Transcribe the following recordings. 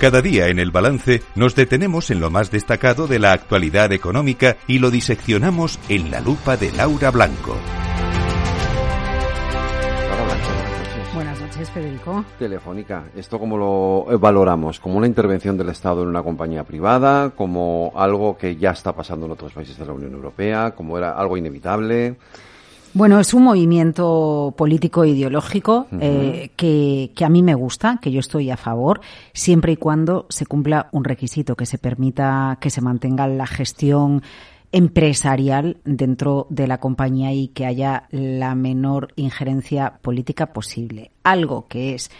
Cada día en el balance nos detenemos en lo más destacado de la actualidad económica y lo diseccionamos en la lupa de Laura Blanco. Buenas noches, Federico. Telefónica, ¿esto cómo lo valoramos? ¿Como una intervención del Estado en una compañía privada? ¿Como algo que ya está pasando en otros países de la Unión Europea? ¿Como era algo inevitable? Bueno, es un movimiento político e ideológico eh, que, que, a mí me gusta, que yo estoy a favor, siempre y cuando se cumpla un requisito, que se permita que se mantenga la gestión empresarial dentro de la compañía y que haya la menor injerencia política posible. Algo que es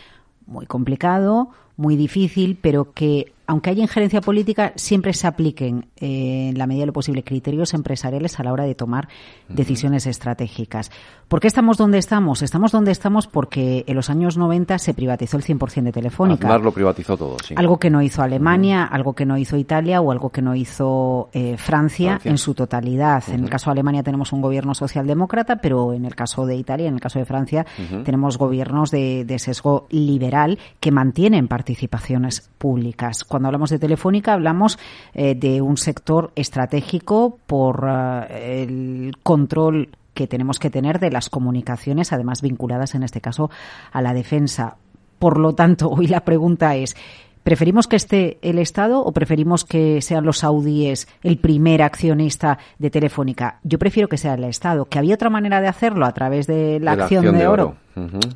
muy complicado, muy difícil, pero que aunque haya injerencia política, siempre se apliquen, eh, en la medida de lo posible, criterios empresariales a la hora de tomar decisiones estratégicas. ¿Por qué estamos donde estamos? Estamos donde estamos porque en los años 90 se privatizó el 100% de Telefónica. Aznar lo privatizó todo, sí. Algo que no hizo Alemania, algo que no hizo Italia o algo que no hizo eh, Francia, Francia. en su totalidad. En el caso de Alemania tenemos un gobierno socialdemócrata, pero en el caso de Italia, en el caso de Francia, tenemos gobiernos de, de sesgo liberal que mantienen participaciones públicas. Cuando hablamos de Telefónica hablamos eh, de un sector estratégico por eh, el control que tenemos que tener de las comunicaciones, además vinculadas en este caso a la defensa. Por lo tanto, hoy la pregunta es, ¿preferimos que esté el Estado o preferimos que sean los saudíes el primer accionista de Telefónica? Yo prefiero que sea el Estado. ¿Que había otra manera de hacerlo a través de la, De la acción, acción de, de oro? oro.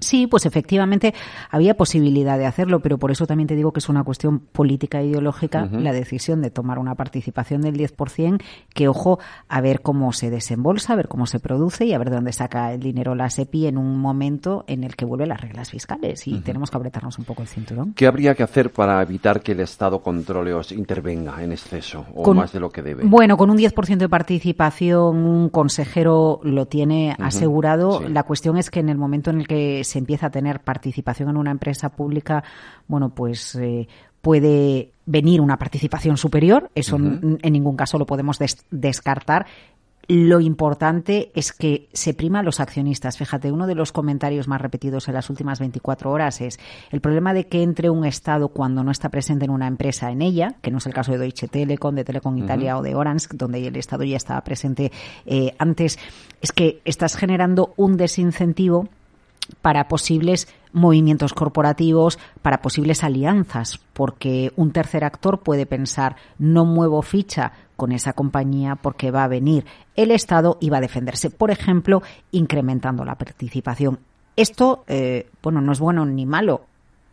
Sí, pues efectivamente había posibilidad de hacerlo, pero por eso también te digo que es una cuestión política e ideológica la decisión de tomar una participación del 10%, que ojo, a ver cómo se desembolsa, a ver cómo se produce y a ver de dónde saca el dinero la SEPI en un momento en el que vuelven las reglas fiscales y tenemos que apretarnos un poco el cinturón. ¿Qué habría que hacer para evitar que el Estado controle o intervenga en exceso o Con- más de lo que debe? Bueno, con un 10% de participación, un consejero lo tiene asegurado. sí. La cuestión es que en el momento en el que se empieza a tener participación en una empresa pública, bueno, pues eh, puede venir una participación superior. Eso en ningún caso lo podemos des- descartar. Lo importante es que se prima a los accionistas. Fíjate, uno de los comentarios más repetidos en las últimas 24 horas es el problema de que entre un Estado cuando no está presente en una empresa en ella, que no es el caso de Deutsche Telekom, de Telecom Italia o de Orange, donde el Estado ya estaba presente eh, antes, es que estás generando un desincentivo para posibles movimientos corporativos, para posibles alianzas, porque un tercer actor puede pensar no muevo ficha con esa compañía porque va a venir el Estado y va a defenderse, por ejemplo, incrementando la participación. Esto, eh, bueno, no es bueno ni malo,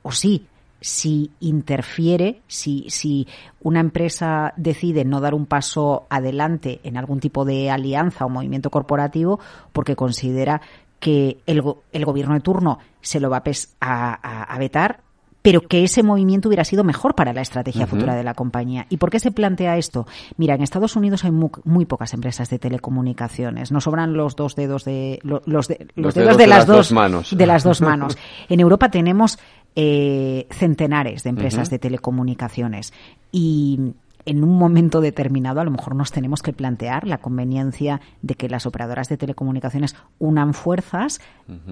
o sí, si interfiere, si, si una empresa decide no dar un paso adelante en algún tipo de alianza o movimiento corporativo porque considera que el, el gobierno de turno se lo va a, a- a- vetar, pero que ese movimiento hubiera sido mejor para la estrategia futura de la compañía. ¿Y por qué se plantea esto? Mira, en Estados Unidos hay mu- muy, pocas empresas de telecomunicaciones. No sobran los dos dedos de lo- los, de- los dedos, de, las, dos manos. de las dos manos. En Europa tenemos eh, centenares de empresas de telecomunicaciones y en un momento determinado a lo mejor nos tenemos que plantear la conveniencia de que las operadoras de telecomunicaciones unan fuerzas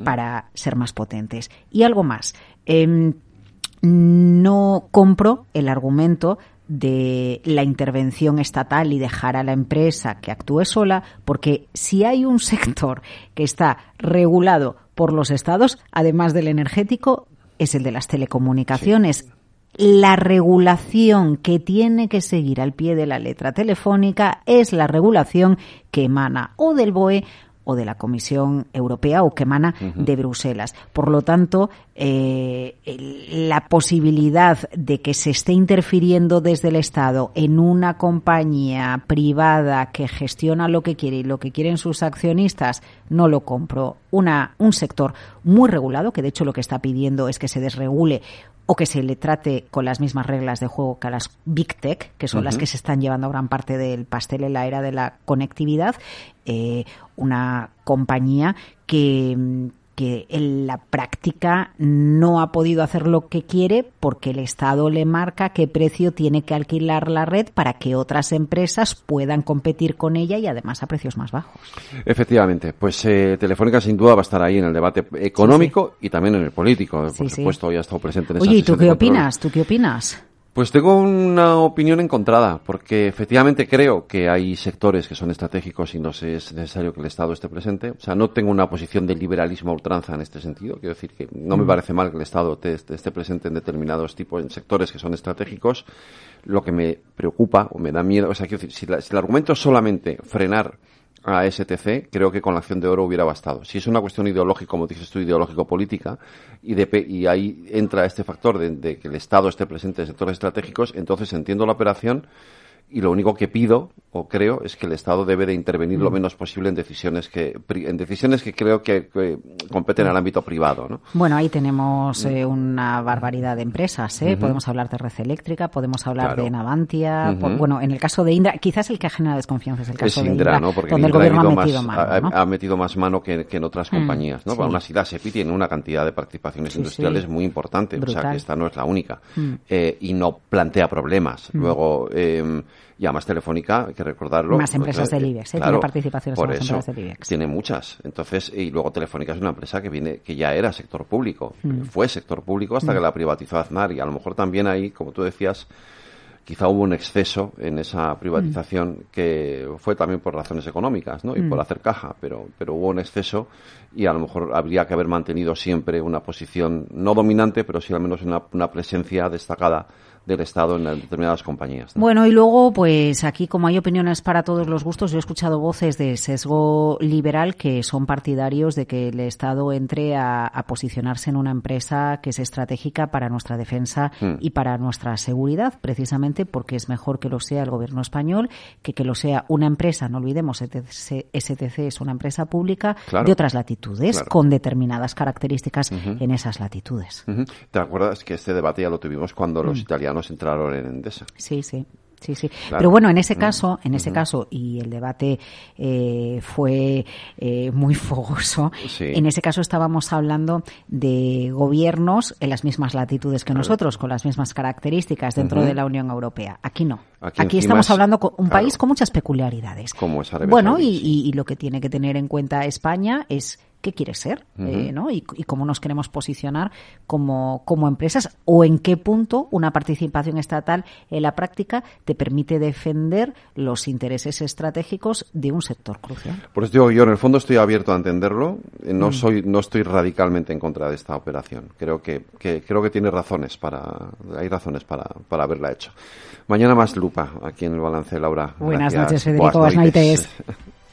para ser más potentes. Y algo más. Em, no compro el argumento de la intervención estatal y dejar a la empresa que actúe sola, porque si hay un sector que está regulado por los estados, además del energético, es el de las telecomunicaciones. La regulación que tiene que seguir al pie de la letra telefónica es la regulación que emana o del BOE o de la Comisión Europea o que emana de Bruselas. Por lo tanto, eh, la posibilidad de que se esté interfiriendo desde el Estado en una compañía privada que gestiona lo que quiere y lo que quieren sus accionistas, no lo compro. Una, un sector muy regulado, que de hecho lo que está pidiendo es que se desregule o que se le trate con las mismas reglas de juego que a las Big Tech, que son las que se están llevando gran parte del pastel en la era de la conectividad, eh, una compañía que, mm, que en la práctica no ha podido hacer lo que quiere porque el Estado le marca qué precio tiene que alquilar la red para que otras empresas puedan competir con ella y además a precios más bajos. Efectivamente, pues eh, Telefónica sin duda va a estar ahí en el debate económico y también en el político. Por sí. supuesto, ya ha estado presente en Oye, ¿y tú qué opinas? ¿Tú qué opinas? Pues tengo una opinión encontrada, porque efectivamente creo que hay sectores que son estratégicos y no es necesario que el Estado esté presente. O sea, no tengo una posición de liberalismo a ultranza en este sentido. Quiero decir que no me parece mal que el Estado esté presente en determinados tipos, en sectores que son estratégicos. Lo que me preocupa o me da miedo, o sea, quiero decir, si, si el argumento es solamente frenar a STC, creo que con la acción de oro hubiera bastado. Si es una cuestión ideológica, como dices tú, ideológico-política, y, y ahí entra este factor de, de, que el Estado esté presente en sectores estratégicos, entonces entiendo la operación y lo único que pido o creo es que el Estado debe de intervenir lo mm. menos posible en decisiones que en decisiones que creo que, competen al ámbito privado ¿no? bueno ahí tenemos mm. eh, una barbaridad de empresas ¿eh? podemos hablar de Red Eléctrica podemos hablar de Navantia bueno en el caso de Indra quizás el que ha generado desconfianza es el caso de Indra ¿no? porque donde el gobierno ha metido mano ha, metido más mano que, en otras mm. compañías ¿no? Para una ciudad SEPI tiene una cantidad de participaciones industriales muy importante o sea que esta no es la única eh, y no plantea problemas luego eh, y además Telefónica, hay que recordarlo. Más empresas del IBEX, ¿eh? tiene participaciones por eso, empresas del IBEX. Tiene muchas. Entonces, y luego Telefónica es una empresa que viene, que ya era sector público. Mm. Fue sector público hasta que mm. la privatizó Aznar y a lo mejor también ahí, como tú decías, quizá hubo un exceso en esa privatización mm. que fue también por razones económicas, ¿no? Y por hacer caja, pero, pero hubo un exceso y a lo mejor habría que haber mantenido siempre una posición no dominante, pero sí al menos una, una presencia destacada del Estado en determinadas compañías. Bueno, y luego, pues aquí, como hay opiniones para todos los gustos, yo he escuchado voces de sesgo liberal que son partidarios de que el Estado entre a, posicionarse en una empresa que es estratégica para nuestra defensa mm. y para nuestra seguridad, precisamente porque es mejor que lo sea el gobierno español que que lo sea una empresa, no olvidemos, STC es una empresa pública de otras latitudes, con determinadas características en esas latitudes. ¿Te acuerdas que este debate ya lo tuvimos cuando los mm. italianos nos entraron en Endesa. Sí, sí. Sí, sí. Pero bueno, en ese mm. caso, en ese caso, y el debate eh, fue eh, muy fogoso, en ese caso estábamos hablando de gobiernos en las mismas latitudes que nosotros, con las mismas características dentro de la Unión Europea. Aquí no. Aquí, estamos hablando de un país con muchas peculiaridades. Como es bueno, y, y lo que tiene que tener en cuenta España es qué quiere ser, eh, ¿no? Y, cómo nos queremos posicionar como, como empresas o en qué punto una participación estatal en la práctica te permite defender los intereses estratégicos de un sector crucial. Por eso digo, yo en el fondo estoy abierto a entenderlo. Eh, no mm. soy, no estoy radicalmente en contra de esta operación. Creo que, creo que tiene razones para, hay razones para, para haberla hecho. Mañana más lupa aquí en el balance, Laura. Buenas noches, Federico